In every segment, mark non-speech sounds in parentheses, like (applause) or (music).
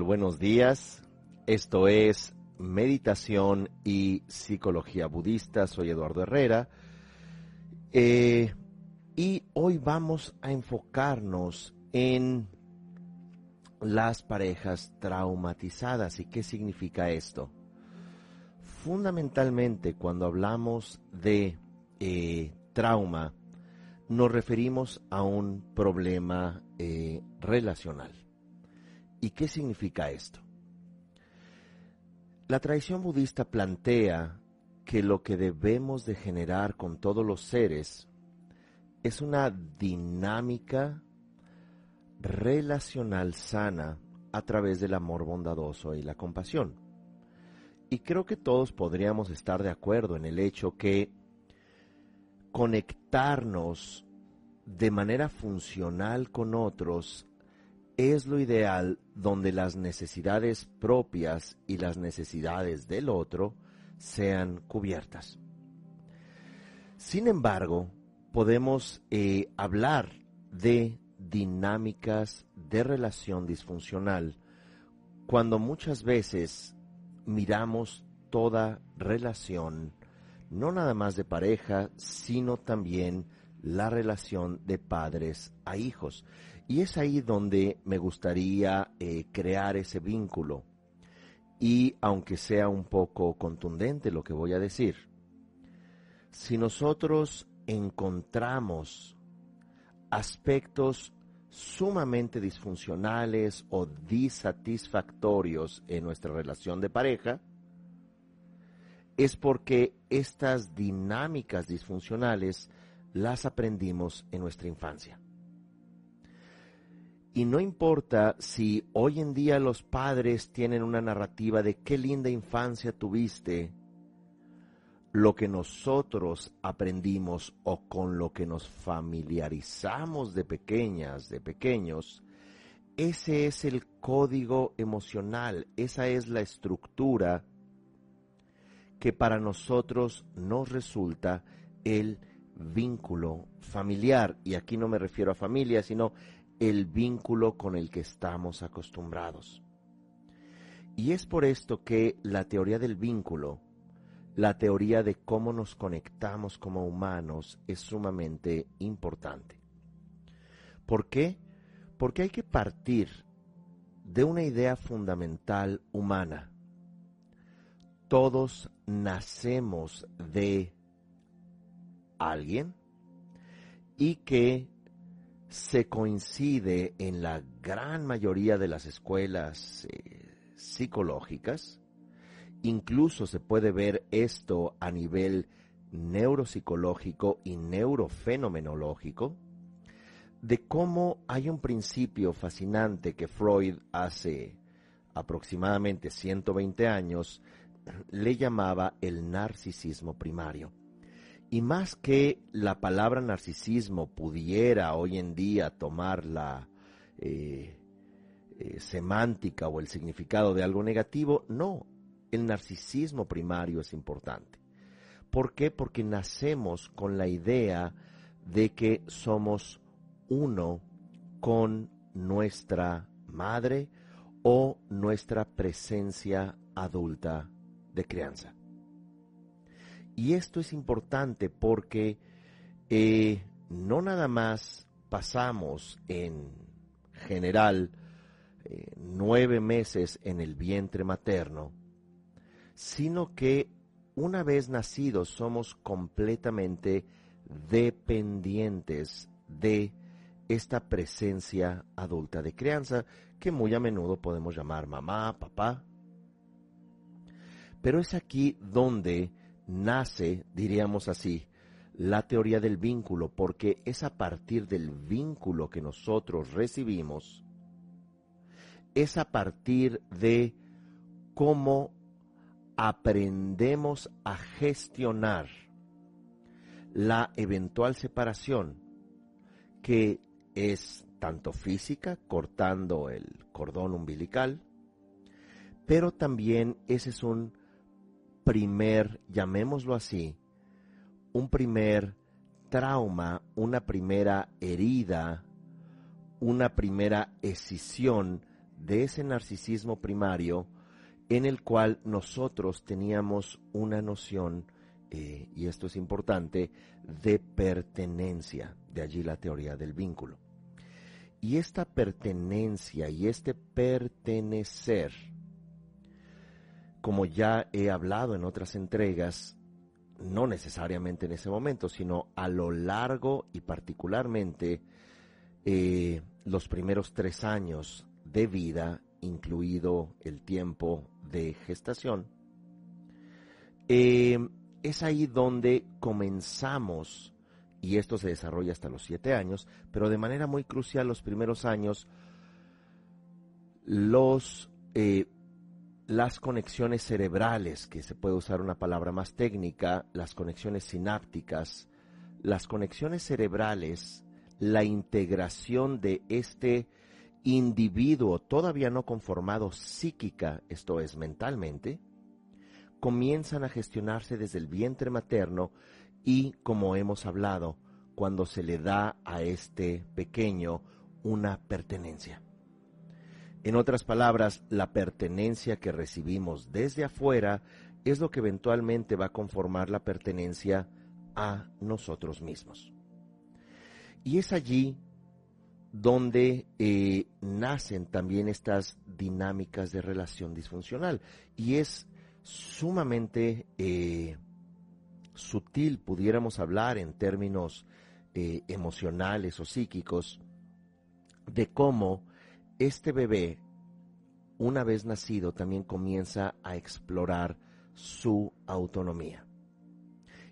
Buenos días. Esto es Meditación y Psicología Budista. Soy Eduardo Herrera. Eh, y hoy vamos a enfocarnos en las parejas traumatizadas. ¿Y qué significa esto? Fundamentalmente, cuando hablamos de eh, trauma, nos referimos a un problema eh, relacional. ¿Y qué significa esto? La tradición budista plantea que lo que debemos de generar con todos los seres es una dinámica relacional sana a través del amor bondadoso y la compasión. Y creo que todos podríamos estar de acuerdo en el hecho que conectarnos de manera funcional con otros es lo ideal donde las necesidades propias y las necesidades del otro sean cubiertas. Sin embargo, podemos eh, hablar de dinámicas de relación disfuncional cuando muchas veces miramos toda relación, no nada más de pareja, sino también la relación de padres a hijos. Y es ahí donde me gustaría eh, crear ese vínculo. Y aunque sea un poco contundente lo que voy a decir, si nosotros encontramos aspectos sumamente disfuncionales o disatisfactorios en nuestra relación de pareja, es porque estas dinámicas disfuncionales las aprendimos en nuestra infancia. Y no importa si hoy en día los padres tienen una narrativa de qué linda infancia tuviste, lo que nosotros aprendimos o con lo que nos familiarizamos de pequeñas, de pequeños, ese es el código emocional, esa es la estructura que para nosotros nos resulta el vínculo familiar. Y aquí no me refiero a familia, sino el vínculo con el que estamos acostumbrados. Y es por esto que la teoría del vínculo, la teoría de cómo nos conectamos como humanos es sumamente importante. ¿Por qué? Porque hay que partir de una idea fundamental humana. Todos nacemos de alguien y que se coincide en la gran mayoría de las escuelas eh, psicológicas, incluso se puede ver esto a nivel neuropsicológico y neurofenomenológico, de cómo hay un principio fascinante que Freud hace aproximadamente 120 años le llamaba el narcisismo primario. Y más que la palabra narcisismo pudiera hoy en día tomar la eh, eh, semántica o el significado de algo negativo, no, el narcisismo primario es importante. ¿Por qué? Porque nacemos con la idea de que somos uno con nuestra madre o nuestra presencia adulta de crianza. Y esto es importante porque eh, no nada más pasamos en general eh, nueve meses en el vientre materno, sino que una vez nacidos somos completamente dependientes de esta presencia adulta de crianza que muy a menudo podemos llamar mamá, papá. Pero es aquí donde nace, diríamos así, la teoría del vínculo, porque es a partir del vínculo que nosotros recibimos, es a partir de cómo aprendemos a gestionar la eventual separación, que es tanto física, cortando el cordón umbilical, pero también ese es un primer, llamémoslo así, un primer trauma, una primera herida, una primera escisión de ese narcisismo primario en el cual nosotros teníamos una noción, eh, y esto es importante, de pertenencia, de allí la teoría del vínculo. Y esta pertenencia y este pertenecer, como ya he hablado en otras entregas, no necesariamente en ese momento, sino a lo largo y particularmente eh, los primeros tres años de vida, incluido el tiempo de gestación, eh, es ahí donde comenzamos, y esto se desarrolla hasta los siete años, pero de manera muy crucial los primeros años, los eh, las conexiones cerebrales, que se puede usar una palabra más técnica, las conexiones sinápticas, las conexiones cerebrales, la integración de este individuo todavía no conformado psíquica, esto es mentalmente, comienzan a gestionarse desde el vientre materno y, como hemos hablado, cuando se le da a este pequeño una pertenencia. En otras palabras, la pertenencia que recibimos desde afuera es lo que eventualmente va a conformar la pertenencia a nosotros mismos. Y es allí donde eh, nacen también estas dinámicas de relación disfuncional. Y es sumamente eh, sutil, pudiéramos hablar en términos eh, emocionales o psíquicos, de cómo este bebé, una vez nacido, también comienza a explorar su autonomía.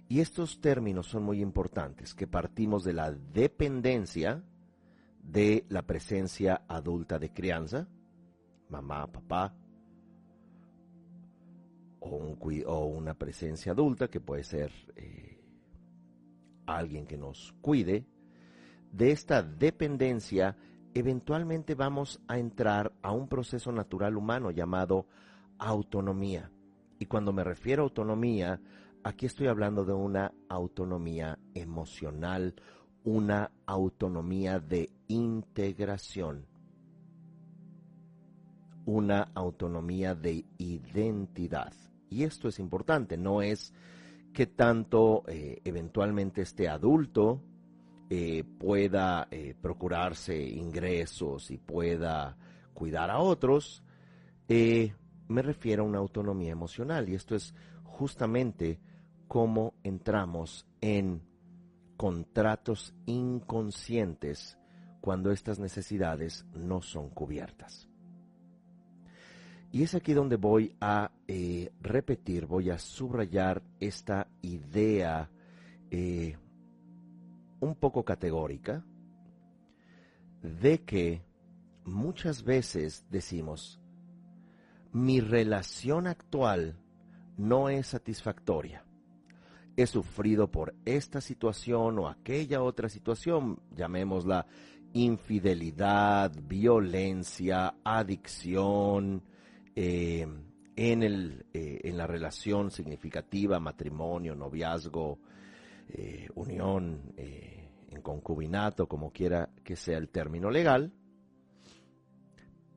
Y estos términos son muy importantes, que partimos de la dependencia de la presencia adulta de crianza, mamá, papá, o, una presencia adulta que puede ser eh, alguien que nos cuide, de esta dependencia eventualmente vamos a entrar a un proceso natural humano llamado autonomía. Y cuando me refiero a autonomía, aquí estoy hablando de una autonomía emocional, una autonomía de integración, una autonomía de identidad. Y esto es importante, no es que tanto eh, eventualmente este adulto eh, pueda eh, procurarse ingresos y pueda cuidar a otros, eh, me refiero a una autonomía emocional y esto es justamente cómo entramos en contratos inconscientes cuando estas necesidades no son cubiertas. Y es aquí donde voy a repetir, voy a subrayar esta idea un poco categórica de que muchas veces decimos, mi relación actual no es satisfactoria. He sufrido por esta situación o aquella otra situación, llamémosla infidelidad, violencia, adicción, eh, en, el, eh, en la relación significativa, matrimonio, noviazgo, eh, unión, eh, en concubinato, como quiera que sea el término legal,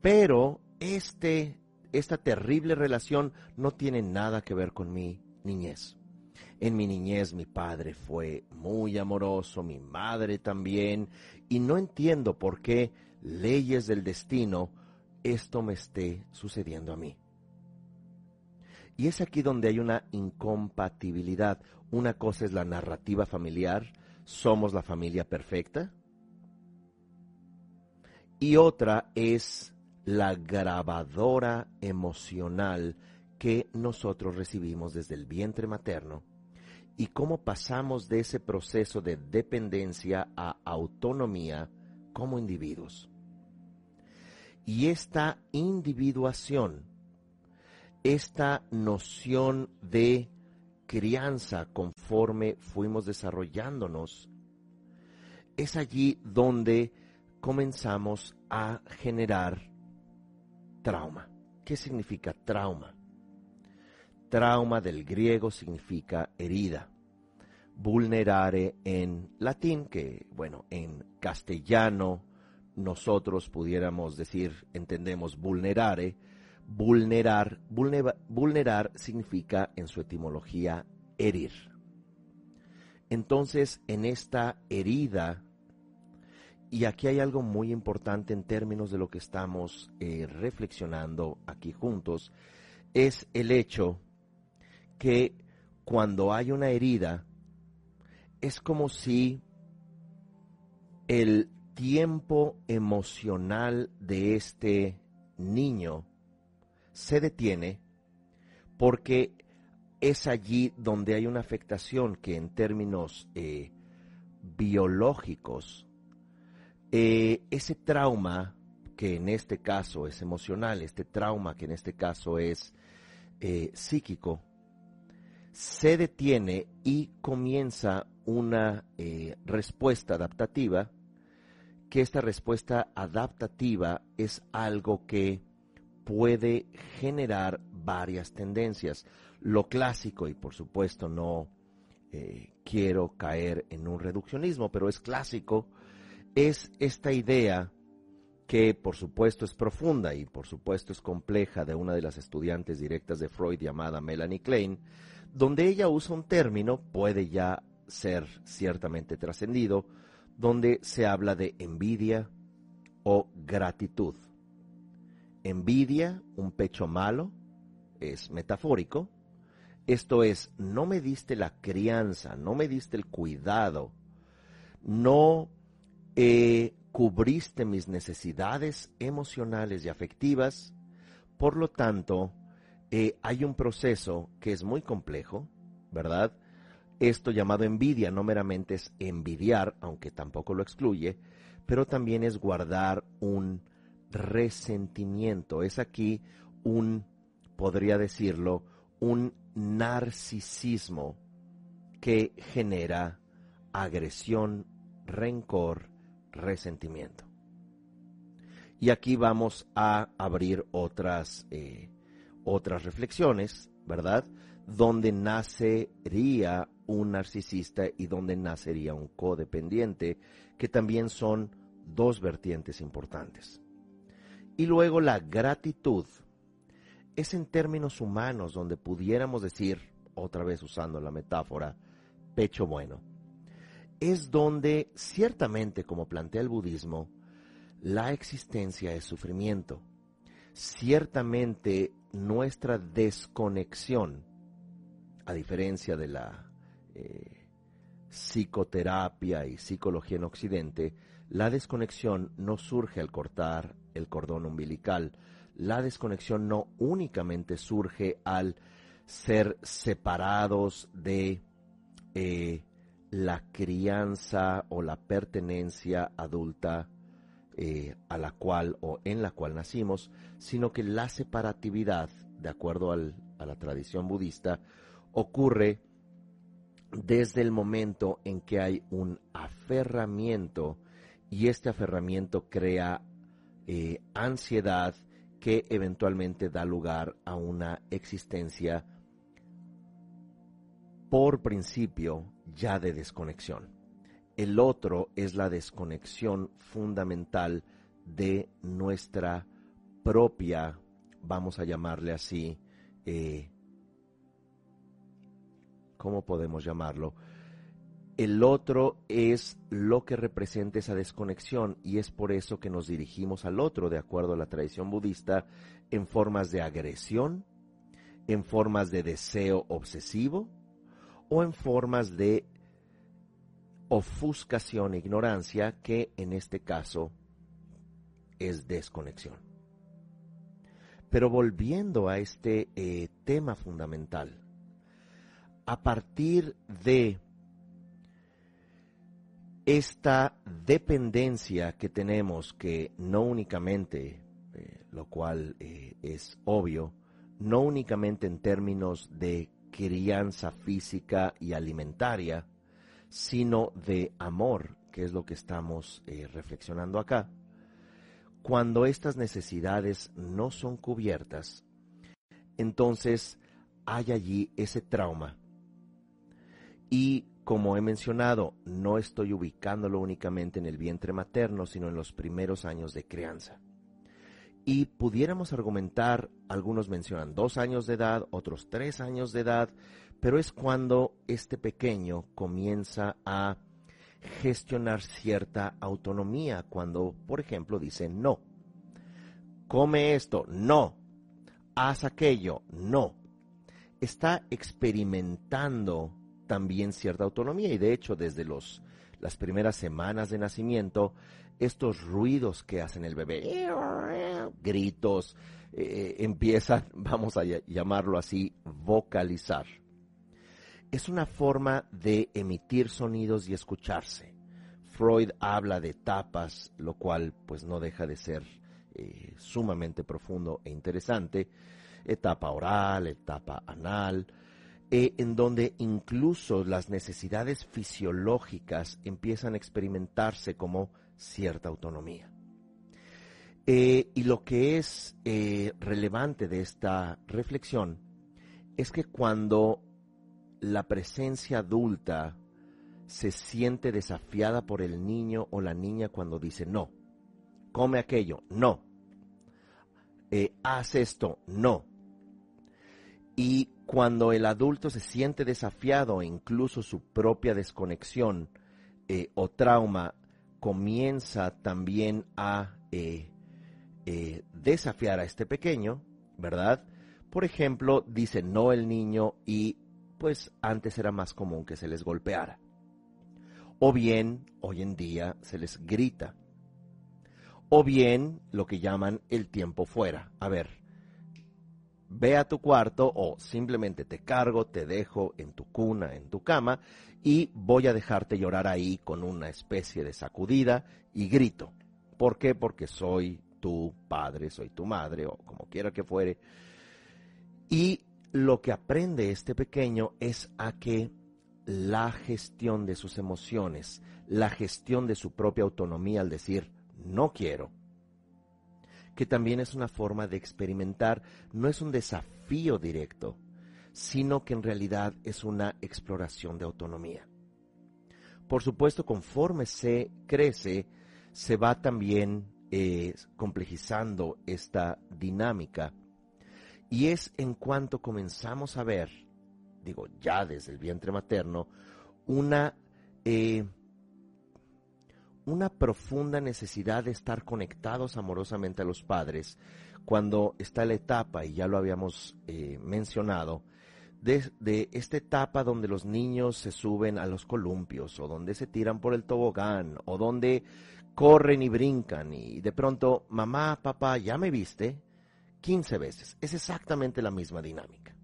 pero este, esta terrible relación no tiene nada que ver con mi niñez. En mi niñez mi padre fue muy amoroso, mi madre también, y no entiendo por qué leyes del destino esto me esté sucediendo a mí. Y es aquí donde hay una incompatibilidad. Una cosa es la narrativa familiar, somos la familia perfecta. Y otra es la grabadora emocional que nosotros recibimos desde el vientre materno y cómo pasamos de ese proceso de dependencia a autonomía como individuos. Y esta individuación esta noción de crianza conforme fuimos desarrollándonos, es allí donde comenzamos a generar trauma. ¿Qué significa trauma? Trauma del griego significa herida. Vulnerare en latín, que bueno, en castellano nosotros pudiéramos decir, entendemos vulnerare, vulnerar, vulnerar significa en su etimología herir. Entonces, en esta herida, y aquí hay algo muy importante en términos de lo que estamos eh, reflexionando aquí juntos, es el hecho que cuando hay una herida, es como si el tiempo emocional de este niño se detiene porque es allí donde hay una afectación que en términos eh, biológicos, eh, ese trauma que en este caso es emocional, este trauma que en este caso es eh, psíquico, se detiene y comienza una respuesta adaptativa, que esta respuesta adaptativa es algo que puede generar varias tendencias. Lo clásico, y por supuesto no eh, quiero caer en un reduccionismo, pero es clásico, es esta idea que por supuesto es profunda y por supuesto es compleja de una de las estudiantes directas de Freud llamada Melanie Klein, donde ella usa un término, puede ya ser ciertamente trascendido, donde se habla de envidia o gratitud. Envidia, un pecho malo, es metafórico. Esto es, no me diste la crianza, no me diste el cuidado, no eh, cubriste mis necesidades emocionales y afectivas. Por lo tanto, eh, hay un proceso que es muy complejo, ¿verdad? Esto llamado envidia no meramente es envidiar, aunque tampoco lo excluye, pero también es guardar un resentimiento. Es aquí un, podría decirlo, un narcisismo que genera agresión, rencor, resentimiento. Y aquí vamos a abrir otras, eh, otras reflexiones, ¿verdad? Donde nacería un narcisista y donde nacería un codependiente, que también son dos vertientes importantes. Y luego la gratitud es en términos humanos donde pudiéramos decir, otra vez usando la metáfora, pecho bueno. Es donde ciertamente, como plantea el budismo, la existencia es sufrimiento. Ciertamente nuestra desconexión, a diferencia de la eh, psicoterapia y psicología en Occidente, la desconexión no surge al cortar el cordón umbilical. La desconexión no únicamente surge al ser separados de eh, la crianza o la pertenencia adulta eh, a la cual o en la cual nacimos, sino que la separatividad, de acuerdo a la tradición budista, ocurre desde el momento en que hay un aferramiento y este aferramiento crea eh, ansiedad que eventualmente da lugar a una existencia por principio ya de desconexión. El otro es la desconexión fundamental de nuestra propia, vamos a llamarle así, eh, ¿cómo podemos llamarlo? El otro es lo que representa esa desconexión y es por eso que nos dirigimos al otro, de acuerdo a la tradición budista, en formas de agresión, en formas de deseo obsesivo o en formas de ofuscación e ignorancia, que en este caso es desconexión. Pero volviendo a este eh, tema fundamental, a partir de esta dependencia que tenemos, que no únicamente, eh, lo cual eh, es obvio, no únicamente en términos de crianza física y alimentaria, sino de amor, que es lo que estamos eh, reflexionando acá, cuando estas necesidades no son cubiertas, entonces hay allí ese trauma. Y como he mencionado, no estoy ubicándolo únicamente en el vientre materno, sino en los primeros años de crianza. Y pudiéramos argumentar, algunos mencionan dos años de edad, otros tres años de edad, pero es cuando este pequeño comienza a gestionar cierta autonomía, cuando, por ejemplo, dice no. Come esto, no. Haz aquello, no. Está experimentando también cierta autonomía y de hecho desde los, las primeras semanas de nacimiento, estos ruidos que hacen el bebé, gritos, eh, empiezan, (laughs) vamos a llamarlo así, vocalizar. Es una forma de emitir sonidos y escucharse. Freud habla de etapas, lo cual pues no deja de ser eh, sumamente profundo e interesante. Etapa oral, etapa anal, eh, en donde incluso las necesidades fisiológicas empiezan a experimentarse como cierta autonomía. Eh, y lo que es eh, relevante de esta reflexión es que cuando la presencia adulta se siente desafiada por el niño o la niña cuando dice no, come aquello, no, haz esto, no, y cuando el adulto se siente desafiado incluso su propia desconexión eh, o trauma comienza también a eh, eh, desafiar a este pequeño, ¿verdad? Por ejemplo, dice no el niño y pues antes era más común que se les golpeara. O bien, hoy en día se les grita. O bien, lo que llaman el tiempo fuera. A ver, ve a tu cuarto o simplemente te cargo, te dejo en tu cuna, en tu cama y voy a dejarte llorar ahí con una especie de sacudida y grito. ¿Por qué? Porque soy tu padre, soy tu madre o como quiera que fuere. Y lo que aprende este pequeño es a que la gestión de sus emociones, la gestión de su propia autonomía al decir no quiero, que también es una forma de experimentar, no es un desafío directo, sino que en realidad es una exploración de autonomía. Por supuesto, conforme se crece, se va también eh, complejizando esta dinámica. Y es en cuanto comenzamos a ver, digo, ya desde el vientre materno, una eh, una profunda necesidad de estar conectados amorosamente a los padres cuando está la etapa, y ya lo habíamos eh, mencionado, de, esta etapa donde los niños se suben a los columpios o donde se tiran por el tobogán o donde corren y brincan y de pronto, mamá, papá, ¿ya me viste? 15 veces. Es exactamente la misma dinámica.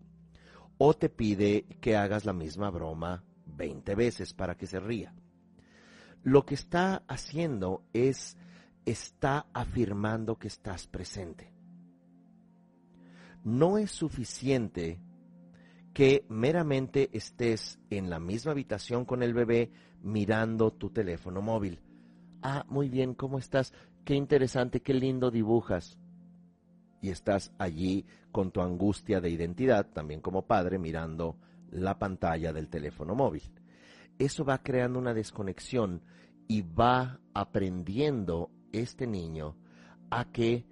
O te pide que hagas la misma broma 20 veces para que se ría lo que está haciendo es, está afirmando que estás presente. No es suficiente que meramente estés en la misma habitación con el bebé mirando tu teléfono móvil. Ah, muy bien, ¿cómo estás? Qué interesante, qué lindo dibujas. Y estás allí con tu angustia de identidad, también como padre, mirando la pantalla del teléfono móvil eso va creando una desconexión y va aprendiendo este niño a que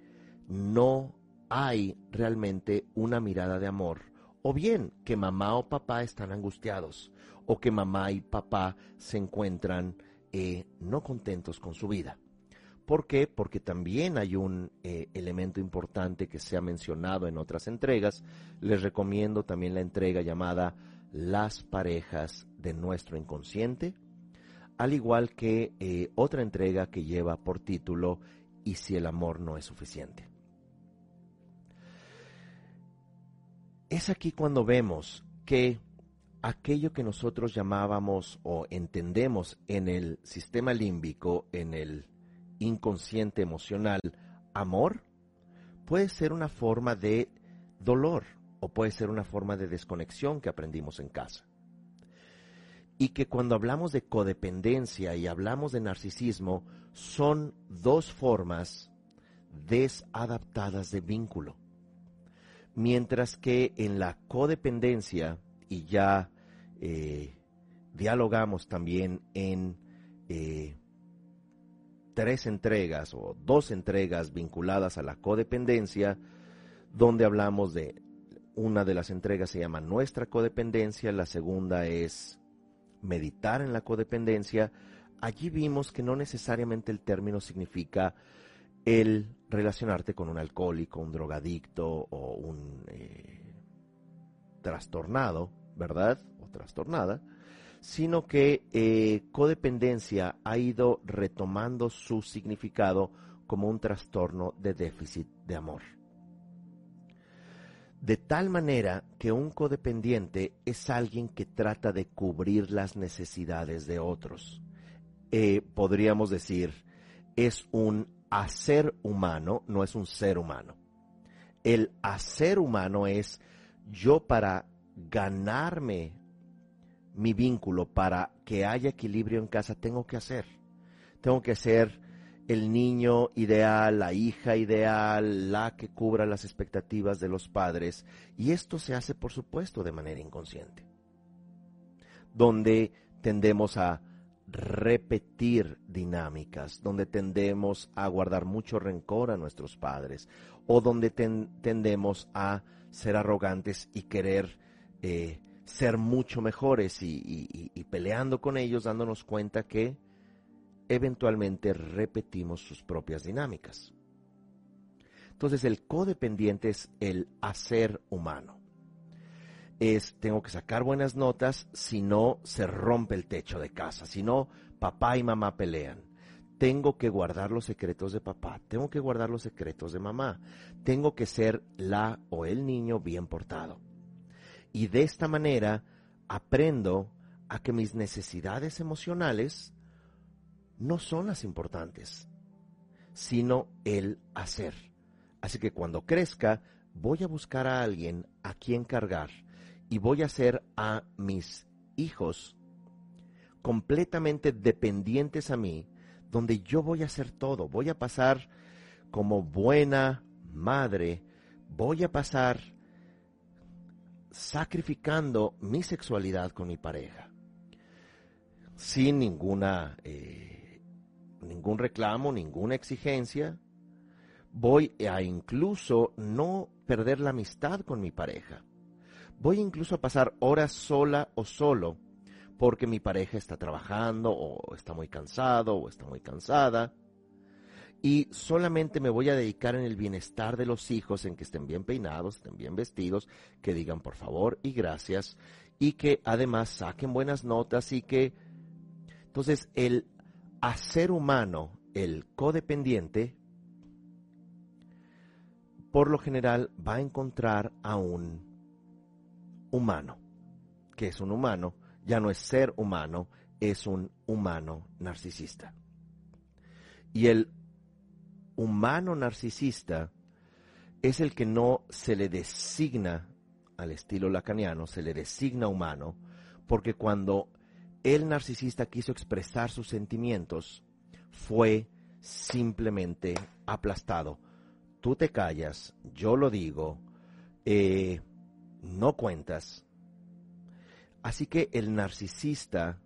no hay realmente una mirada de amor, o bien que mamá o papá están angustiados, o que mamá y papá se encuentran eh, no contentos con su vida. ¿Por qué? Porque también hay un eh, elemento importante que se ha mencionado en otras entregas. Les recomiendo también la entrega llamada las parejas de nuestro inconsciente, al igual que eh, otra entrega que lleva por título ¿Y si el amor no es suficiente? Es aquí cuando vemos que aquello que nosotros llamábamos o entendemos en el sistema límbico, en el inconsciente emocional, amor, puede ser una forma de dolor, o puede ser una forma de desconexión que aprendimos en casa. Y que cuando hablamos de codependencia y hablamos de narcisismo, son dos formas desadaptadas de vínculo. Mientras que en la codependencia, y ya eh, dialogamos también en eh, tres entregas o dos entregas vinculadas a la codependencia, donde hablamos de una de las entregas se llama Nuestra codependencia, la segunda es Meditar en la codependencia. Allí vimos que no necesariamente el término significa el relacionarte con un alcohólico, un drogadicto o un eh, trastornado, ¿verdad? O trastornada, sino que eh, codependencia ha ido retomando su significado como un trastorno de déficit de amor. De tal manera que un codependiente es alguien que trata de cubrir las necesidades de otros. Eh, podríamos decir, es un hacer humano, no es un ser humano. El hacer humano es yo para ganarme mi vínculo, para que haya equilibrio en casa, tengo que hacer. Tengo que ser el niño ideal, la hija ideal, la que cubra las expectativas de los padres. Y esto se hace, por supuesto, de manera inconsciente. Donde tendemos a repetir dinámicas, donde tendemos a guardar mucho rencor a nuestros padres, o donde tendemos a ser arrogantes y querer eh, ser mucho mejores y, peleando con ellos, dándonos cuenta que eventualmente repetimos sus propias dinámicas. Entonces el codependiente es el hacer humano. Es tengo que sacar buenas notas, si no se rompe el techo de casa, si no papá y mamá pelean. Tengo que guardar los secretos de papá, tengo que guardar los secretos de mamá, tengo que ser la o el niño bien portado. Y de esta manera aprendo a que mis necesidades emocionales no son las importantes, sino el hacer. Así que cuando crezca, voy a buscar a alguien a quien cargar y voy a hacer a mis hijos completamente dependientes a mí, donde yo voy a hacer todo. Voy a pasar como buena madre, voy a pasar sacrificando mi sexualidad con mi pareja, sin ninguna, eh, ningún reclamo, ninguna exigencia. Voy a incluso no perder la amistad con mi pareja. Voy incluso a pasar horas sola o solo porque mi pareja está trabajando o está muy cansado o está muy cansada y solamente me voy a dedicar en el bienestar de los hijos, en que estén bien peinados, estén bien vestidos, que digan por favor y gracias, y que además saquen buenas notas y que... Entonces, el hacer humano, el codependiente, por lo general va a encontrar a un humano, que es un humano, ya no es ser humano, es un humano narcisista. Y el humano narcisista es el que no se le designa al estilo lacaniano, se le designa humano, porque cuando el narcisista quiso expresar sus sentimientos, fue simplemente aplastado. Tú te callas, yo lo digo, eh, no cuentas. Así que el narcisista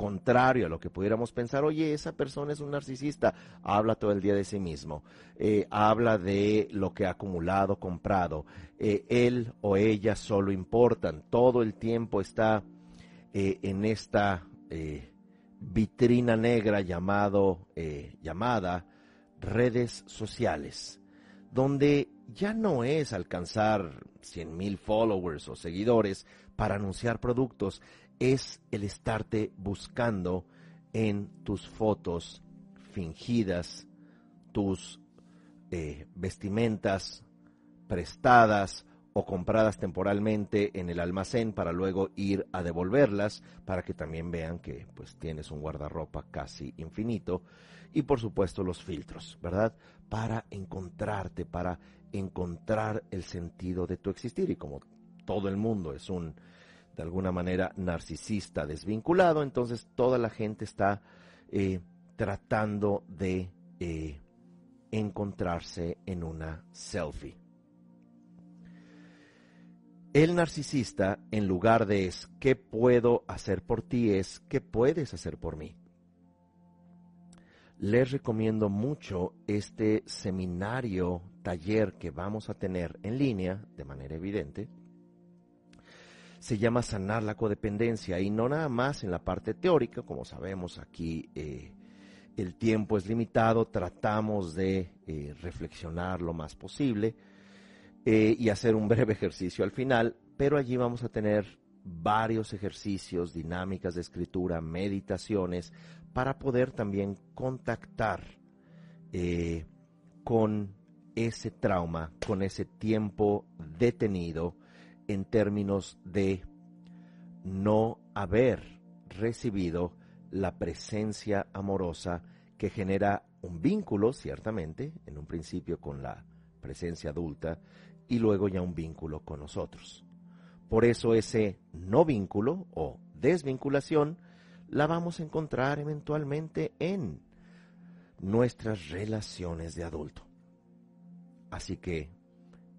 contrario a lo que pudiéramos pensar, oye, esa persona es un narcisista, habla todo el día de sí mismo, eh, habla de lo que ha acumulado, comprado, eh, él o ella solo importan, todo el tiempo está eh, en esta vitrina negra llamado, llamada redes sociales, donde ya no es alcanzar 100 mil followers o seguidores para anunciar productos, es el estarte buscando en tus fotos fingidas, tus eh, vestimentas prestadas o compradas temporalmente en el almacén para luego ir a devolverlas para que también vean que pues tienes un guardarropa casi infinito y por supuesto los filtros, ¿verdad? Para encontrarte, para encontrar el sentido de tu existir y como todo el mundo es un de alguna manera narcisista, desvinculado, entonces toda la gente está eh, tratando de eh, encontrarse en una selfie. El narcisista, en lugar de es qué puedo hacer por ti, es qué puedes hacer por mí. Les recomiendo mucho este seminario, taller que vamos a tener en línea, de manera evidente. Se llama Sanar la Codependencia y no nada más en la parte teórica, como sabemos aquí eh, el tiempo es limitado, tratamos de eh, reflexionar lo más posible eh, y hacer un breve ejercicio al final, pero allí vamos a tener varios ejercicios, dinámicas de escritura, meditaciones, para poder también contactar eh, con ese trauma, con ese tiempo detenido en términos de no haber recibido la presencia amorosa que genera un vínculo, ciertamente, en un principio con la presencia adulta y luego ya un vínculo con nosotros. Por eso ese no vínculo o desvinculación la vamos a encontrar eventualmente en nuestras relaciones de adulto. Así que,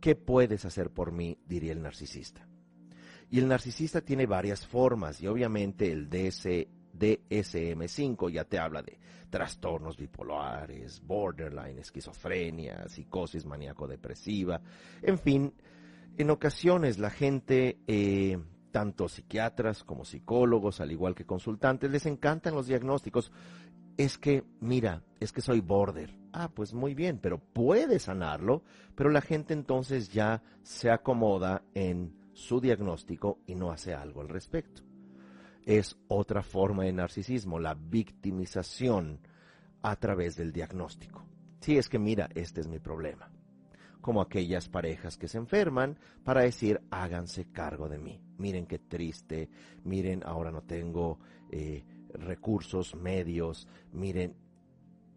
¿qué puedes hacer por mí? diría el narcisista. Y el narcisista tiene varias formas y obviamente el DS, DSM5 ya te habla de trastornos bipolares, borderline, esquizofrenia, psicosis maníaco-depresiva, en fin, en ocasiones la gente, eh, tanto psiquiatras como psicólogos, al igual que consultantes, les encantan los diagnósticos. Es que, mira, es que soy border. Ah, pues muy bien, pero puede sanarlo, pero la gente entonces ya se acomoda en su diagnóstico y no hace algo al respecto. Es otra forma de narcisismo, la victimización a través del diagnóstico. Sí, es que mira, este es mi problema como aquellas parejas que se enferman para decir, háganse cargo de mí. Miren qué triste, miren, ahora no tengo eh, recursos medios, miren,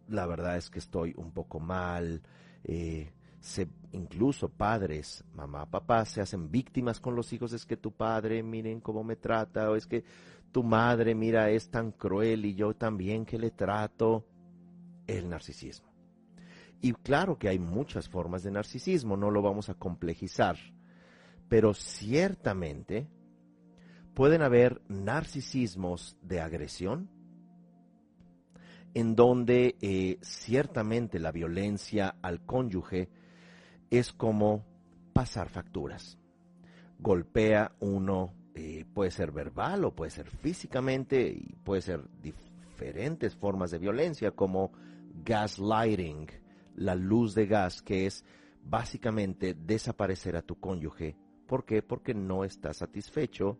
la verdad es que estoy un poco mal. Eh, se, incluso padres, mamá, papá, se hacen víctimas con los hijos. Es que tu padre, miren cómo me trata, o es que tu madre, mira, es tan cruel y yo también que le trato. El narcisismo. Y claro que hay muchas formas de narcisismo, no lo vamos a complejizar, pero ciertamente pueden haber narcisismos de agresión, en donde eh, ciertamente la violencia al cónyuge es como pasar facturas. Golpea uno, eh, puede ser verbal o puede ser físicamente, y puede ser diferentes formas de violencia como gaslighting, la luz de gas, que es básicamente desaparecer a tu cónyuge. ¿Por qué? Porque no está satisfecho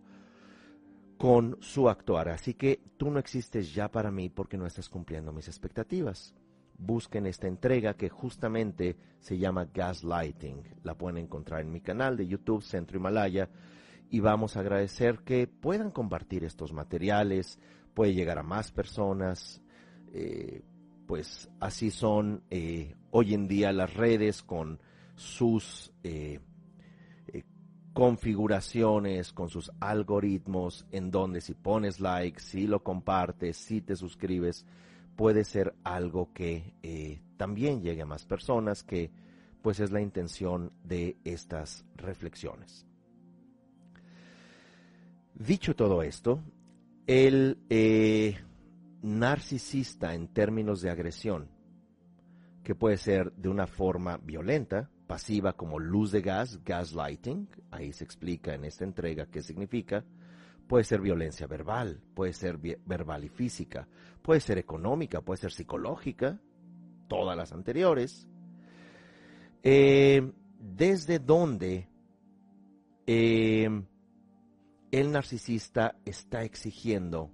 con su actuar. Así que tú no existes ya para mí porque no estás cumpliendo mis expectativas. Busquen esta entrega que justamente se llama Gaslighting. La pueden encontrar en mi canal de YouTube Centro Himalaya y vamos a agradecer que puedan compartir estos materiales, puede llegar a más personas. Eh, pues así son eh, hoy en día las redes con sus eh, configuraciones, con sus algoritmos, en donde si pones like, si lo compartes, si te suscribes, puede ser algo que también llegue a más personas, que pues es la intención de estas reflexiones. Dicho todo esto, el narcisista en términos de agresión, que puede ser de una forma violenta, pasiva como luz de gas, gaslighting, ahí se explica en esta entrega qué significa, puede ser violencia verbal, puede ser verbal y física, puede ser económica, puede ser psicológica, todas las anteriores. Eh, ¿Desde dónde eh, el narcisista está exigiendo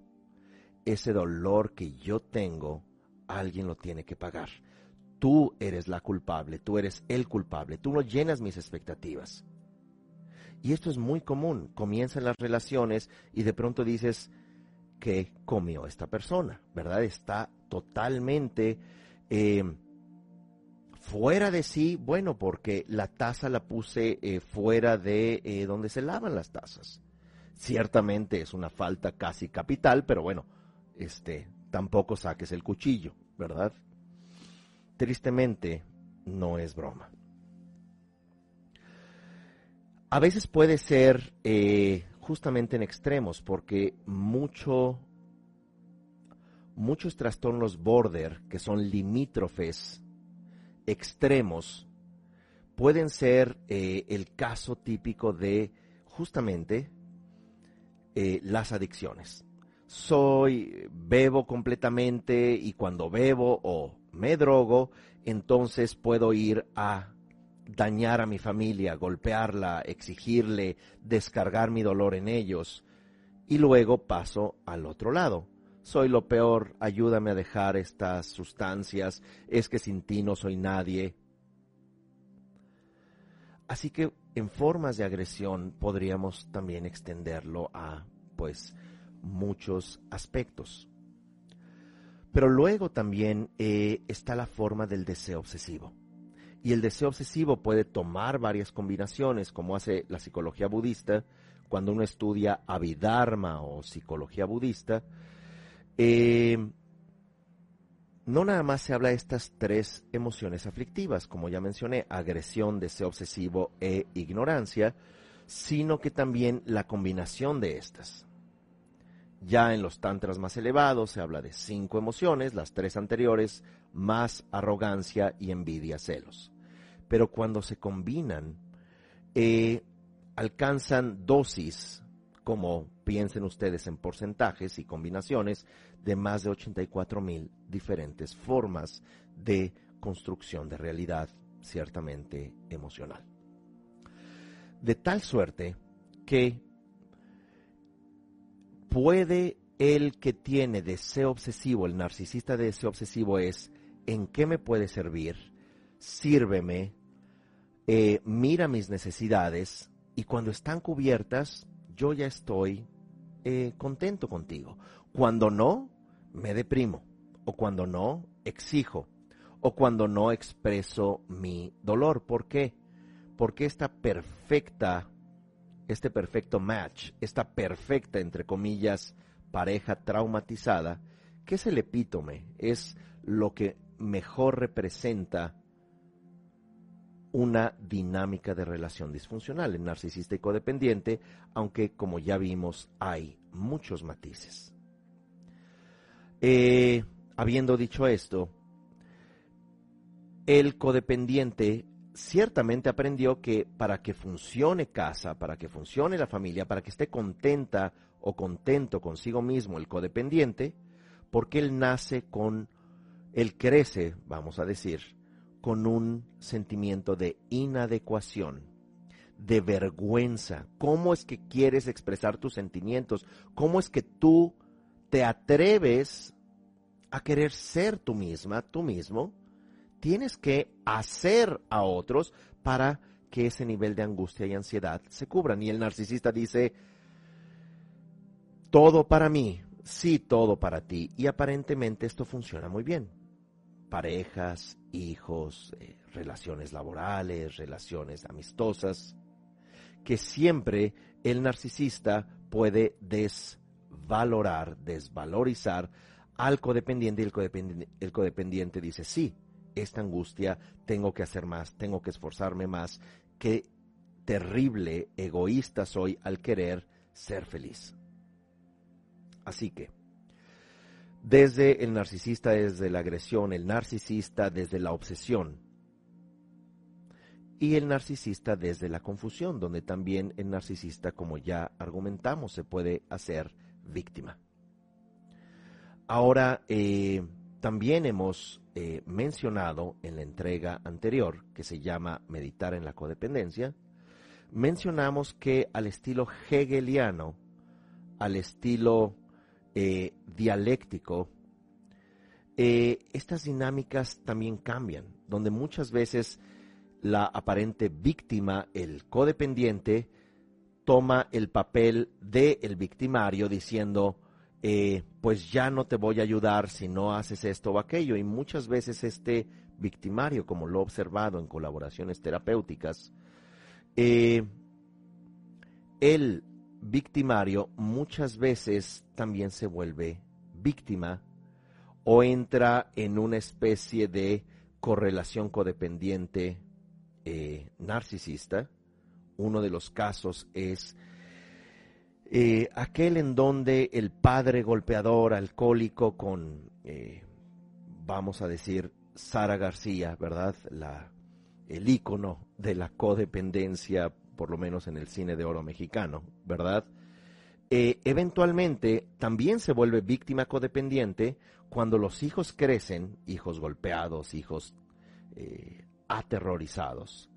ese dolor que yo tengo, alguien lo tiene que pagar. Tú eres la culpable, tú eres el culpable, tú no llenas mis expectativas. Y esto es muy común. Comienzan las relaciones y de pronto dices, ¿qué comió esta persona? ¿Verdad? Está totalmente eh, fuera de sí, bueno, porque la taza la puse eh, fuera de eh, donde se lavan las tazas. Ciertamente es una falta casi capital, pero bueno, este, tampoco saques el cuchillo, ¿verdad? Tristemente, no es broma. A veces puede ser eh, justamente en extremos, porque mucho, muchos trastornos border, que son limítrofes extremos, pueden ser eh, el caso típico de justamente eh, las adicciones. Soy, bebo completamente y cuando bebo o me drogo, entonces puedo ir a dañar a mi familia, golpearla, exigirle, descargar mi dolor en ellos. Y luego paso al otro lado. Soy lo peor, ayúdame a dejar estas sustancias, es que sin ti no soy nadie. Así que en formas de agresión podríamos también extenderlo a, pues, muchos aspectos. Pero luego también eh, está la forma del deseo obsesivo. Y el deseo obsesivo puede tomar varias combinaciones, como hace la psicología budista, cuando uno estudia Abhidharma o psicología budista. Eh, no nada más se habla de estas tres emociones aflictivas, como ya mencioné, agresión, deseo obsesivo e ignorancia, sino que también la combinación de estas. Ya en los tantras más elevados se habla de cinco emociones, las tres anteriores, más arrogancia y envidia, celos. Pero cuando se combinan, eh, alcanzan dosis, como piensen ustedes en porcentajes y combinaciones, de más de 84 mil diferentes formas de construcción de realidad ciertamente emocional. De tal suerte que puede el que tiene deseo obsesivo, el narcisista de deseo obsesivo es, ¿en qué me puede servir? Sírveme, eh, mira mis necesidades y cuando están cubiertas, yo ya estoy eh, contento contigo. Cuando no, me deprimo. O cuando no, exijo. O cuando no expreso mi dolor. ¿Por qué? Porque esta perfecta este perfecto match, esta perfecta, entre comillas, pareja traumatizada, que es el epítome, es lo que mejor representa una dinámica de relación disfuncional, en narcisista y codependiente, aunque como ya vimos hay muchos matices. Eh, habiendo dicho esto, el codependiente ciertamente aprendió que para que funcione casa, para que funcione la familia, para que esté contenta o contento consigo mismo el codependiente, porque él nace con, él crece, vamos a decir, con un sentimiento de inadecuación, de vergüenza. ¿Cómo es que quieres expresar tus sentimientos? ¿Cómo es que tú te atreves a querer ser tú misma, tú mismo? Tienes que hacer a otros para que ese nivel de angustia y ansiedad se cubran. Y el narcisista dice, todo para mí, sí, todo para ti. Y aparentemente esto funciona muy bien. Parejas, hijos, eh, relaciones laborales, relaciones amistosas, que siempre el narcisista puede desvalorar, desvalorizar al codependiente y el el codependiente dice, sí, esta angustia, tengo que hacer más, tengo que esforzarme más, qué terrible egoísta soy al querer ser feliz. Así que, desde el narcisista, desde la agresión, el narcisista desde la obsesión y el narcisista desde la confusión, donde también el narcisista, como ya argumentamos, se puede hacer víctima. Ahora, eh, también hemos eh, mencionado en la entrega anterior, que se llama Meditar en la codependencia, mencionamos que al estilo hegeliano, al estilo eh, dialéctico, eh, estas dinámicas también cambian, donde muchas veces la aparente víctima, el codependiente, toma el papel del el victimario diciendo, eh, pues ya no te voy a ayudar si no haces esto o aquello. Y muchas veces este victimario, como lo he observado en colaboraciones terapéuticas, eh, el victimario muchas veces también se vuelve víctima o entra en una especie de correlación codependiente eh, narcisista, Uno de los casos es eh, aquel en donde el padre golpeador, alcohólico, con, eh, vamos a decir, Sara García, ¿verdad? La, el ícono de la codependencia, por lo menos en el cine de oro mexicano, ¿verdad? Eh, eventualmente también se vuelve víctima codependiente cuando los hijos crecen, hijos golpeados, hijos aterrorizados,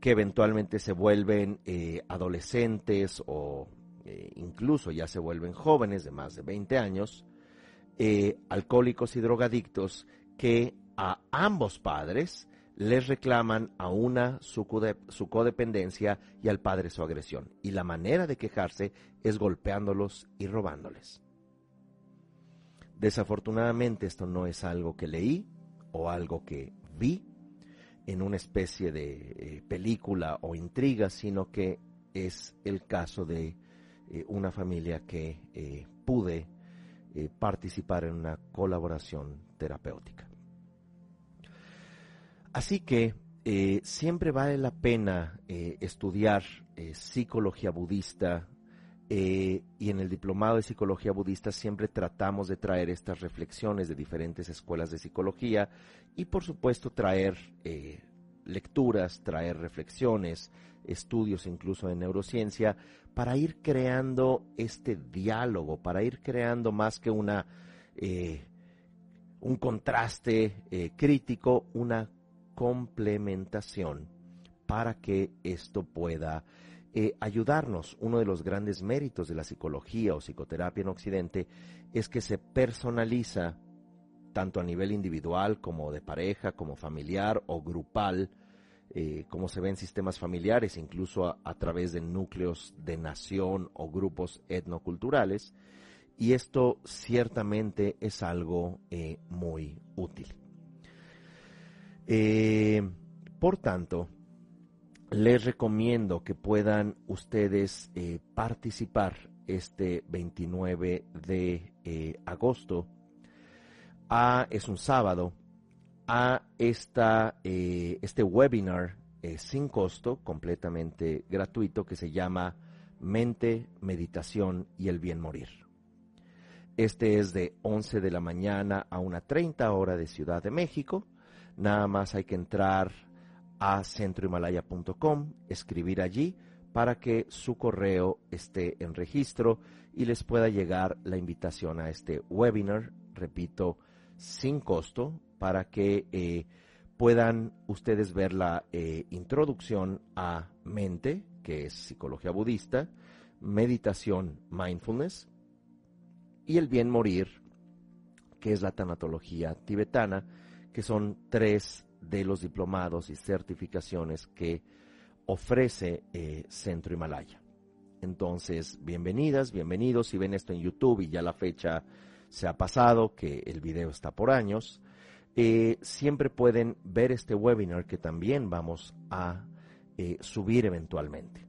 que eventualmente se vuelven adolescentes o eh, incluso ya se vuelven jóvenes de más de 20 años, eh, alcohólicos y drogadictos que a ambos padres les reclaman a una su, su, codependencia y al padre su agresión. Y la manera de quejarse es golpeándolos y robándoles. Desafortunadamente esto no es algo que leí o algo que vi en una especie de eh, película o intriga, sino que es el caso de eh, una familia que eh, pude eh, participar en una colaboración terapéutica. Así que siempre vale la pena estudiar psicología budista y en el diplomado de psicología budista siempre tratamos de traer estas reflexiones de diferentes escuelas de psicología y por supuesto traer lecturas, traer reflexiones, estudios incluso en neurociencia para ir creando este diálogo, para ir creando más que una eh, un contraste eh, crítico, una complementación para que esto pueda eh, ayudarnos. Uno de los grandes méritos de la psicología o psicoterapia en Occidente es que se personaliza tanto a nivel individual como de pareja, como familiar o grupal, eh, como se ve en sistemas familiares, incluso a, través de núcleos de nación o grupos etnoculturales, y esto ciertamente es algo eh, muy útil. Eh, por tanto, les recomiendo que puedan ustedes participar este 29 de agosto. Ah, es un sábado a eh, este webinar eh, sin costo, completamente gratuito, que se llama Mente, Meditación y el Bien Morir. Este es de 11 de la mañana a una 30 hora de Ciudad de México. Nada más hay que entrar a centrohimalaya.com, escribir allí para que su correo esté en registro y les pueda llegar la invitación a este webinar, repito, sin costo, para que eh, puedan ustedes ver la eh, introducción a mente, que es psicología budista, meditación, mindfulness, y el bien morir, que es la tanatología tibetana, que son tres de los diplomados y certificaciones que ofrece eh, Centro Himalaya. Entonces, bienvenidas, bienvenidos. Si ven esto en YouTube y ya la fecha se ha pasado, que el video está por años, eh, siempre pueden ver este webinar que también vamos a eh, subir eventualmente.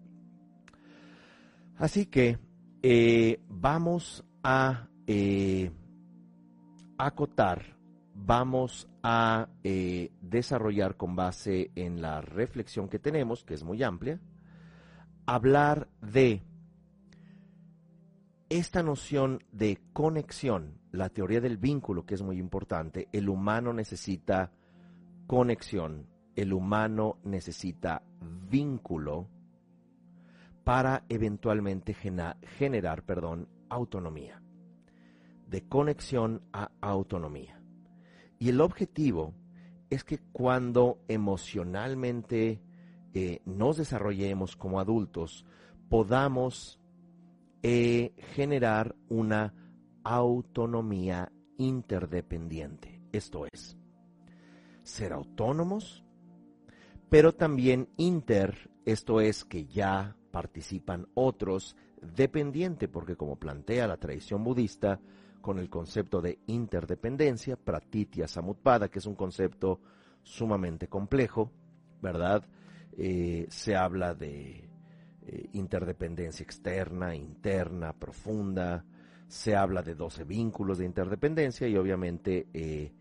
Así que eh, vamos a acotar, vamos a desarrollar con base en la reflexión que tenemos, que es muy amplia, hablar de esta noción de conexión la teoría del vínculo, que es muy importante, el humano necesita conexión, el humano necesita vínculo para eventualmente generar, perdón, autonomía. De conexión a autonomía. Y el objetivo es que cuando emocionalmente eh, nos desarrollemos como adultos, podamos eh, generar una autonomía interdependiente. Esto es, ser autónomos, pero también inter, esto es que ya participan otros, dependiente, porque como plantea la tradición budista, con el concepto de interdependencia, pratitya samutpada, que es un concepto sumamente complejo, ¿verdad? Eh, se habla de eh, interdependencia externa, interna, profunda, se habla de 12 vínculos de interdependencia y obviamente eh,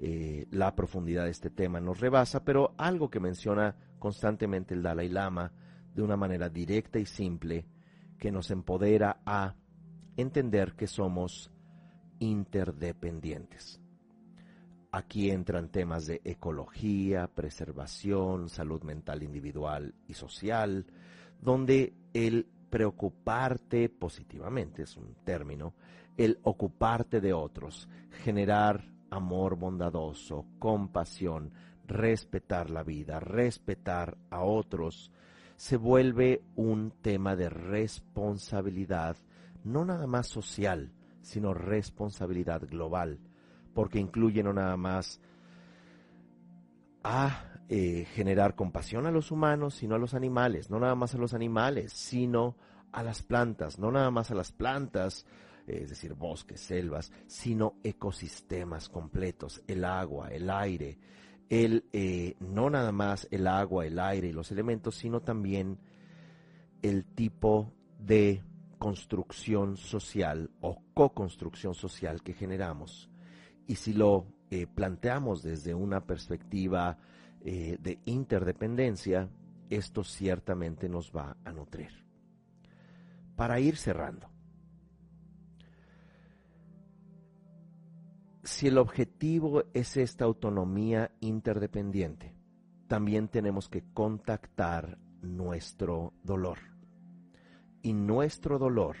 eh, la profundidad de este tema nos rebasa, pero algo que menciona constantemente el Dalai Lama de una manera directa y simple que nos empodera a entender que somos interdependientes. Aquí entran temas de ecología, preservación, salud mental individual y social, donde el preocuparte positivamente es un término, el ocuparte de otros, generar amor bondadoso, compasión, respetar la vida, respetar a otros, se vuelve un tema de responsabilidad, no nada más social, sino responsabilidad global, porque incluye no nada más a eh, generar compasión a los humanos, sino a los animales, no nada más a los animales, sino a las plantas, no nada más a las plantas, es decir, bosques, selvas, sino ecosistemas completos, el agua, el aire, el, eh, no nada más el agua, el aire y los elementos, sino también el tipo de construcción social o co-construcción social que generamos. Y si lo eh, planteamos desde una perspectiva eh, de interdependencia, esto ciertamente nos va a nutrir. Para ir cerrando, si el objetivo es esta autonomía interdependiente, también tenemos que contactar nuestro dolor. Y nuestro dolor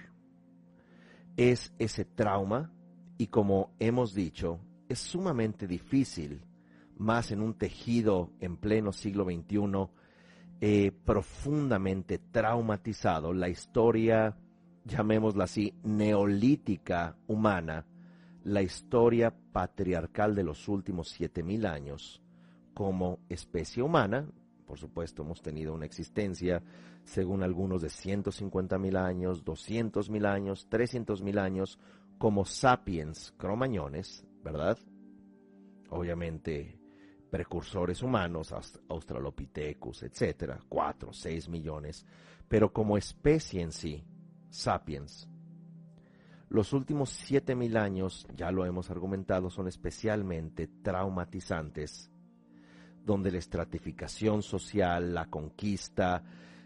es ese trauma y como hemos dicho, es sumamente difícil, más en un tejido en pleno siglo XXI, eh, profundamente traumatizado, la historia, llamémosla así, neolítica humana, la historia patriarcal de los últimos 7000 años como especie humana. Por supuesto, hemos tenido una existencia, según algunos, de 150 mil años, 200 mil años, 300 mil años, como sapiens cromañones, ¿verdad? Obviamente, precursores humanos, Australopithecus, etcétera, 4, 6 millones, pero como especie en sí, sapiens, los últimos 7000 años, ya lo hemos argumentado, son especialmente traumatizantes, donde la estratificación social, la conquista,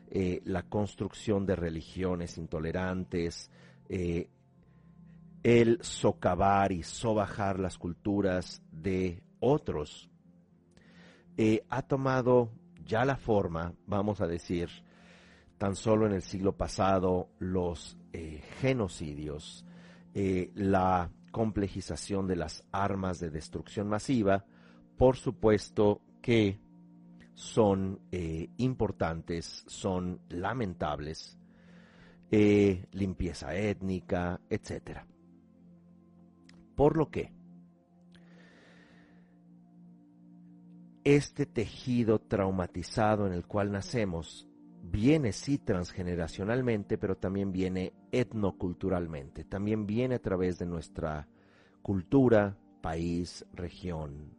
eh, la construcción de religiones intolerantes, eh, el socavar y sobajar las culturas de otros, eh, ha tomado ya la forma, vamos a decir, tan solo en el siglo pasado, los genocidios, eh, la complejización de las armas de destrucción masiva, por supuesto que son eh, importantes, son lamentables, eh, limpieza étnica, etc. Por lo que este tejido traumatizado en el cual nacemos viene sí transgeneracionalmente, pero también viene etnoculturalmente, también viene a través de nuestra cultura, país, región,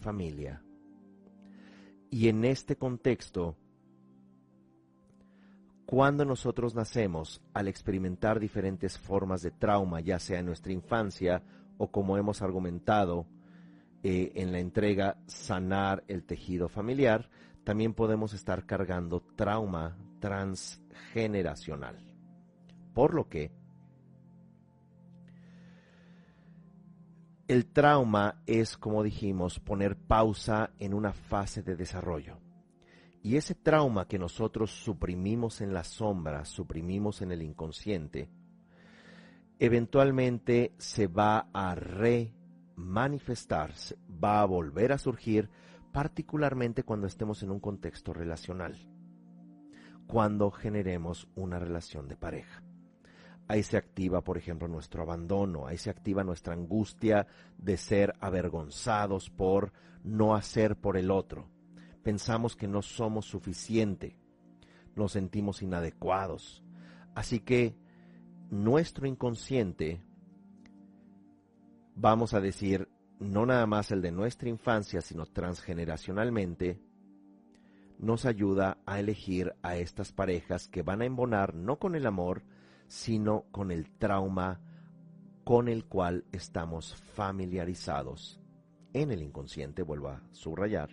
familia. Y en este contexto, cuando nosotros nacemos, al experimentar diferentes formas de trauma, ya sea en nuestra infancia o como hemos argumentado eh, en la entrega Sanar el tejido familiar, también podemos estar cargando trauma transgeneracional. Por lo que el trauma es, como dijimos, poner pausa en una fase de desarrollo. Y ese trauma que nosotros suprimimos en la sombra, suprimimos en el inconsciente, eventualmente se va a remanifestar, va a volver a surgir particularmente cuando estemos en un contexto relacional, cuando generemos una relación de pareja. Ahí se activa, por ejemplo, nuestro abandono, ahí se activa nuestra angustia de ser avergonzados por no hacer por el otro. Pensamos que no somos suficiente, nos sentimos inadecuados. Así que nuestro inconsciente, vamos a decir, no nada más el de nuestra infancia, sino transgeneracionalmente, nos ayuda a elegir a estas parejas que van a embonar no con el amor, sino con el trauma con el cual estamos familiarizados en el inconsciente, vuelvo a subrayar.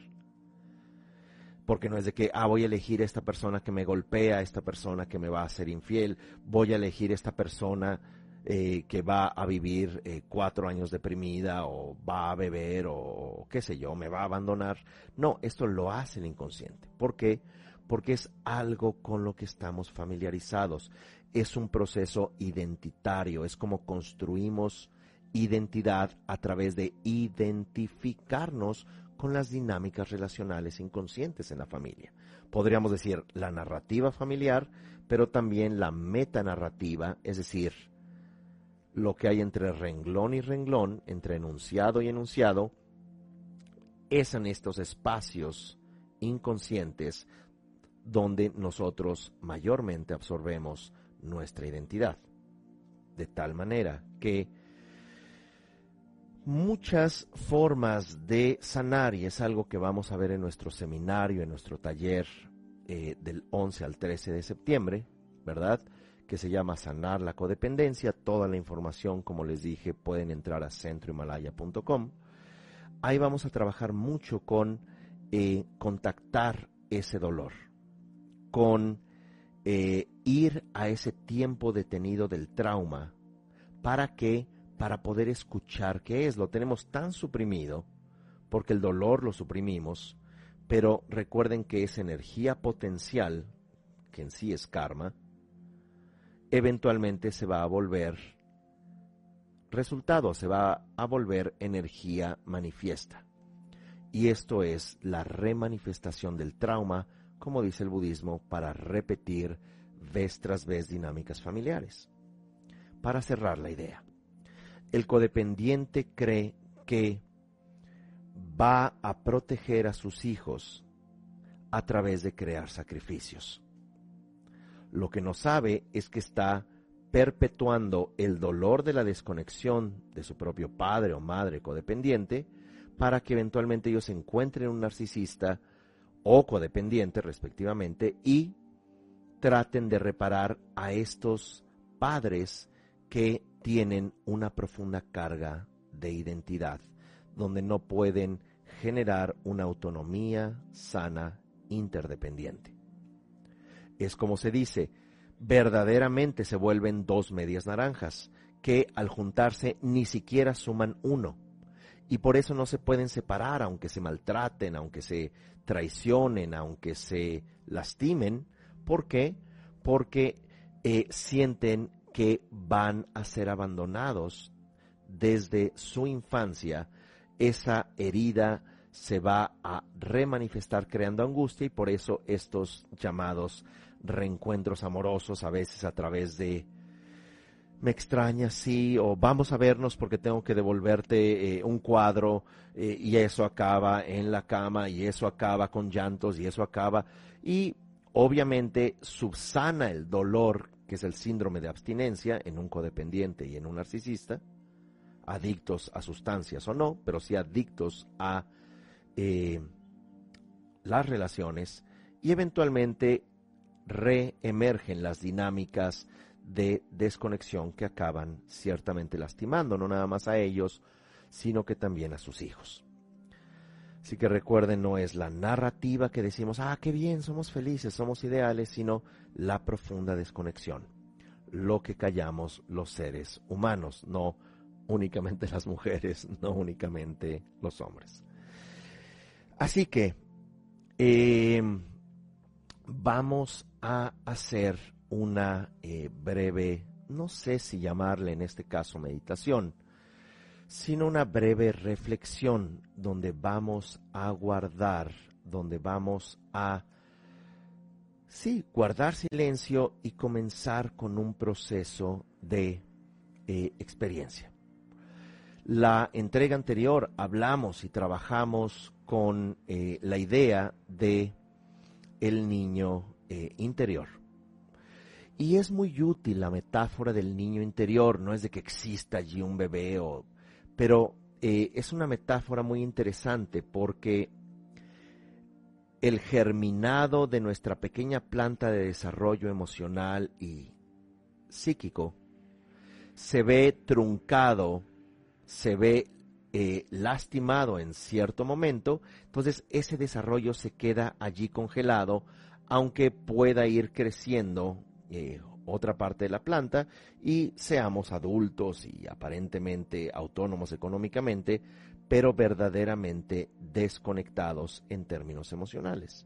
porque no es de que, ah, voy a elegir esta persona que me golpea, esta persona que me va a ser infiel, voy a elegir esta persona eh, que va a vivir eh, cuatro años deprimida o va a beber o qué sé yo, me va a abandonar. No, esto lo hace el inconsciente. ¿Por qué? Porque es algo con lo que estamos familiarizados. Es un proceso identitario, es como construimos identidad a través de identificarnos con las dinámicas relacionales inconscientes en la familia. Podríamos decir la narrativa familiar, pero también la metanarrativa, es decir, lo que hay entre renglón y renglón, entre enunciado y enunciado, es en estos espacios inconscientes donde nosotros mayormente absorbemos nuestra identidad. De tal manera que muchas formas de sanar, y es algo que vamos a ver en nuestro seminario, en nuestro taller eh, del 11 al 13 de septiembre, ¿verdad? Que se llama Sanar la Codependencia. Toda la información, como les dije, pueden entrar a centrohimalaya.com. Ahí vamos a trabajar mucho con eh, contactar ese dolor, con eh, ir a ese tiempo detenido del trauma. ¿Para qué? Para poder escuchar qué es. Lo tenemos tan suprimido, porque el dolor lo suprimimos, pero recuerden que es energía potencial, que en sí es karma, eventualmente se va a volver resultado, se va a volver energía manifiesta. Y esto es la remanifestación del trauma, como dice el budismo, para repetir vez tras vez dinámicas familiares. Para cerrar la idea, el codependiente cree que va a proteger a sus hijos a través de crear sacrificios. Lo que no sabe es que está perpetuando el dolor de la desconexión de su propio padre o madre codependiente para que eventualmente ellos encuentren un narcisista o codependiente respectivamente y traten de reparar a estos padres que tienen una profunda carga de identidad, donde no pueden generar una autonomía sana interdependiente es como se dice, verdaderamente se vuelven dos medias naranjas, que al juntarse ni siquiera suman uno. Y por eso no se pueden separar, aunque se maltraten, aunque se traicionen, aunque se lastimen. ¿Por qué? Porque eh, sienten que van a ser abandonados desde su infancia. Esa herida se va a remanifestar creando angustia y por eso estos llamados reencuentros amorosos, a veces a través de me extraña, sí, o vamos a vernos porque tengo que devolverte eh, un cuadro eh, y eso acaba en la cama y eso acaba con llantos y eso acaba y obviamente subsana el dolor que es el síndrome de abstinencia en un codependiente y en un narcisista, adictos a sustancias o no, pero sí adictos a eh, las relaciones y eventualmente reemergen las dinámicas de desconexión que acaban ciertamente lastimando no nada más a ellos, sino que también a sus hijos. Así que recuerden, no es la narrativa que decimos, ah, qué bien, somos felices, somos ideales, sino la profunda desconexión, lo que callamos los seres humanos, no únicamente (laughs) las mujeres, no únicamente los hombres. Así que eh, vamos a hacer una eh, breve, no sé si llamarle en este caso meditación, sino una breve reflexión donde vamos a guardar, donde vamos a, sí, guardar silencio y comenzar con un proceso de eh, experiencia. La entrega anterior hablamos y trabajamos con eh, la idea de el niño eh, interior. Y es muy útil la metáfora del niño interior, no es de que exista allí un bebé, o, pero eh, es una metáfora muy interesante porque el germinado de nuestra pequeña planta de desarrollo emocional y psíquico se ve truncado, se ve eh, lastimado en cierto momento, entonces ese desarrollo se queda allí congelado, aunque pueda ir creciendo eh, otra parte de la planta y seamos adultos y aparentemente autónomos económicamente, pero verdaderamente desconectados en términos emocionales.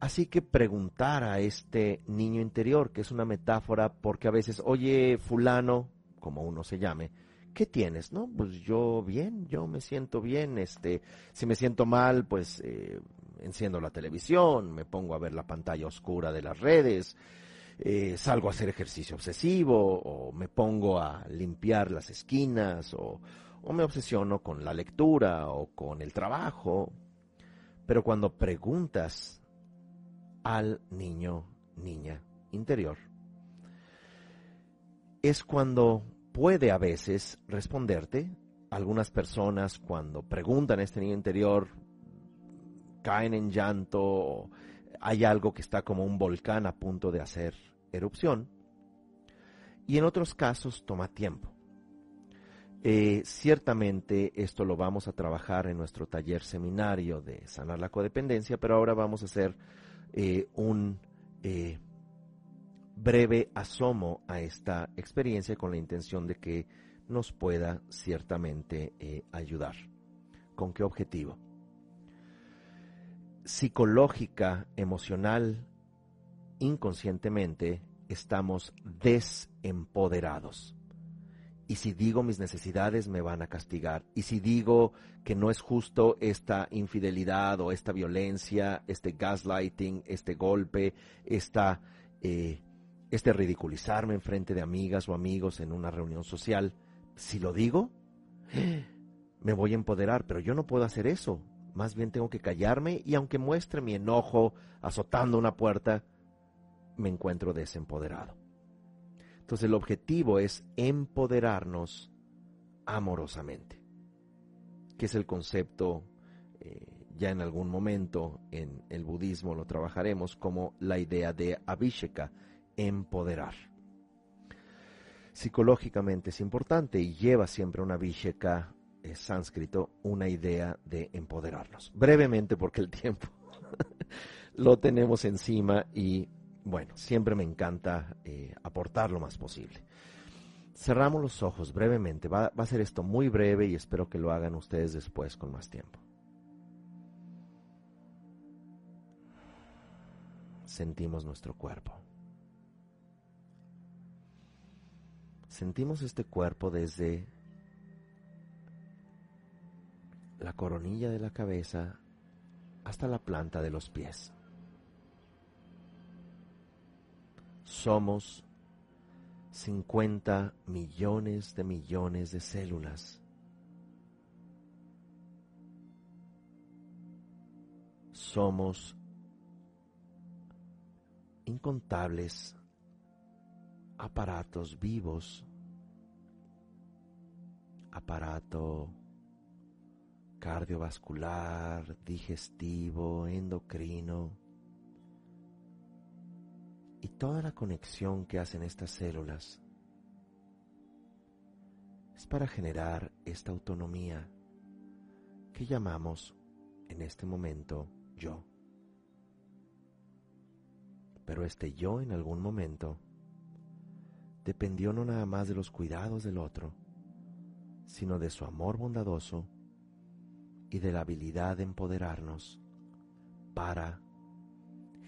Así que preguntar a este niño interior, que es una metáfora, porque a veces, oye, fulano, como uno se llame, ¿qué tienes? No, pues yo bien, yo me siento bien, este, si me siento mal, pues eh, enciendo la televisión, me pongo a ver la pantalla oscura de las redes, eh, salgo a hacer ejercicio obsesivo, o me pongo a limpiar las esquinas, o, o me obsesiono con la lectura, o con el trabajo. Pero cuando preguntas al niño, niña interior. Es cuando puede a veces responderte. Algunas personas cuando preguntan este niño interior caen en llanto, hay algo que está como un volcán a punto de hacer erupción. Y en otros casos toma tiempo. Eh, ciertamente esto lo vamos a trabajar en nuestro taller seminario de sanar la codependencia, pero ahora vamos a hacer eh, un eh, breve asomo a esta experiencia con la intención de que nos pueda ciertamente eh, ayudar. ¿Con qué objetivo? Psicológica, emocional, inconscientemente estamos desempoderados y si digo mis necesidades me van a castigar, y si digo que no es justo esta infidelidad o esta violencia, este gaslighting, este golpe, esta, eh, este ridiculizarme en frente de amigas o amigos en una reunión social, si lo digo, (gasps) me voy a empoderar, pero yo no puedo hacer eso, más bien tengo que callarme y aunque muestre mi enojo azotando una puerta, me encuentro desempoderado. Entonces el objetivo es empoderarnos amorosamente, que es el concepto, eh, ya en algún momento en el budismo lo trabajaremos como la idea de abhisheka, empoderar. Psicológicamente es importante y lleva siempre una abhisheka es sánscrito, una idea de empoderarnos. Brevemente porque el tiempo (laughs) lo tenemos encima y bueno, siempre me encanta eh, aportar lo más posible. Cerramos los ojos brevemente. Va a ser esto muy breve y espero que lo hagan ustedes después con más tiempo. Sentimos nuestro cuerpo. Sentimos este cuerpo desde la coronilla de la cabeza hasta la planta de los pies. Somos 50 millones de millones de células. Somos incontables aparatos vivos, aparato cardiovascular, digestivo, endocrino, y toda la conexión que hacen estas células es para generar esta autonomía que llamamos en este momento yo. Pero este yo en algún momento dependió no nada más de los cuidados del otro, sino de su amor bondadoso y de la habilidad de empoderarnos para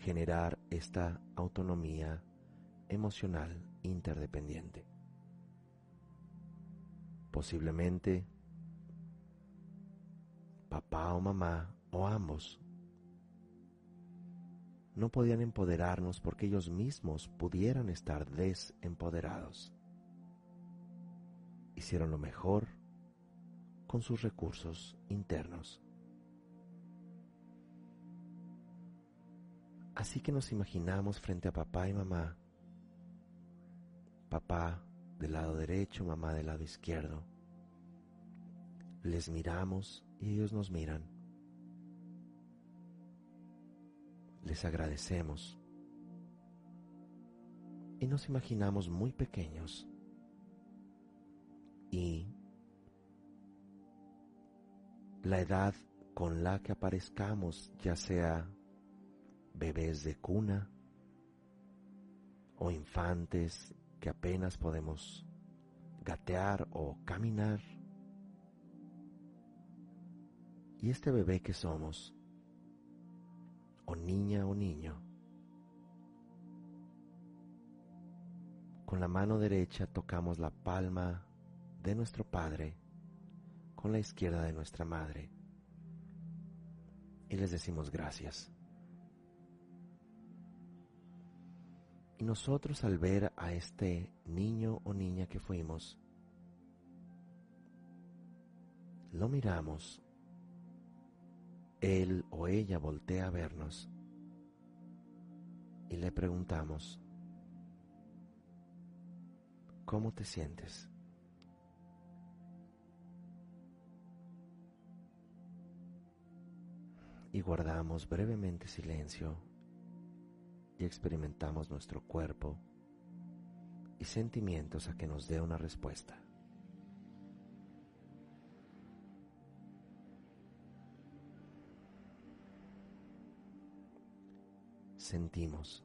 generar esta autonomía emocional interdependiente. Posiblemente papá o mamá o ambos no podían empoderarnos porque ellos mismos pudieran estar desempoderados. Hicieron lo mejor con sus recursos internos. Así que nos imaginamos frente a papá y mamá. Papá del lado derecho, mamá del lado izquierdo. Les miramos y ellos nos miran. Les agradecemos. Y nos imaginamos muy pequeños. Y la edad con la que aparezcamos, ya sea bebés de cuna o infantes que apenas podemos gatear o caminar. Y este bebé que somos, o niña o niño, con la mano derecha tocamos la palma de nuestro Padre, con la izquierda de nuestra Madre, y les decimos gracias. Y nosotros al ver a este niño o niña que fuimos, lo miramos, él o ella voltea a vernos y le preguntamos, ¿cómo te sientes? Y guardamos brevemente silencio y experimentamos nuestro cuerpo y sentimientos a que nos dé una respuesta. Sentimos.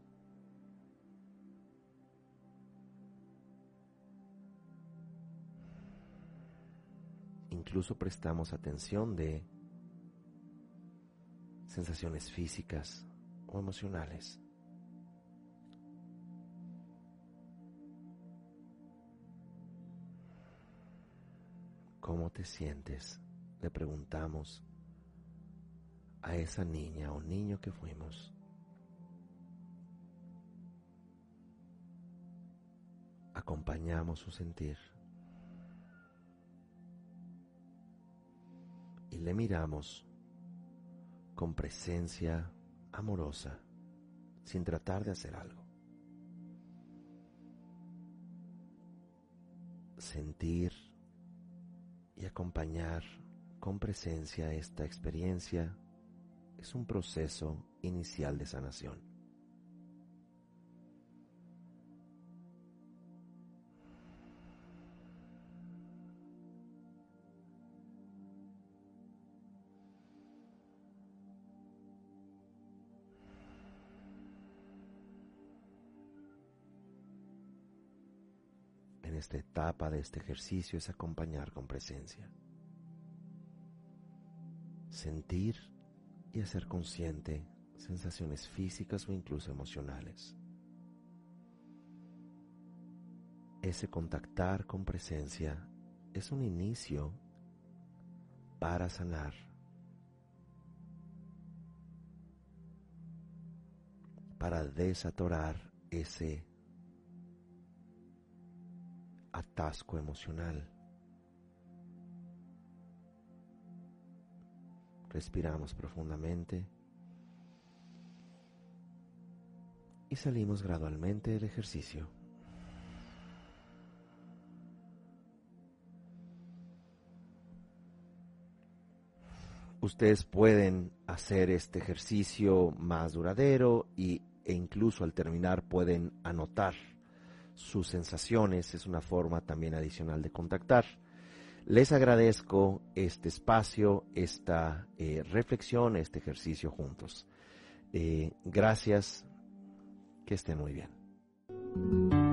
Incluso prestamos atención de sensaciones físicas o emocionales. ¿Cómo te sientes? Le preguntamos a esa niña o niño que fuimos. Acompañamos su sentir y le miramos con presencia amorosa, sin tratar de hacer algo. Sentir y acompañar con presencia esta experiencia es un proceso inicial de sanación. Esta etapa de este ejercicio es acompañar con presencia. Sentir y hacer consciente sensaciones físicas o incluso emocionales. Ese contactar con presencia es un inicio para sanar. Para desatorar ese atasco emocional. Respiramos profundamente y salimos gradualmente del ejercicio. Ustedes pueden hacer este ejercicio más duradero y, e incluso al terminar pueden anotar sus sensaciones, es una forma también adicional de contactar. Les agradezco este espacio, esta eh, reflexión, este ejercicio juntos. Eh, gracias, que estén muy bien.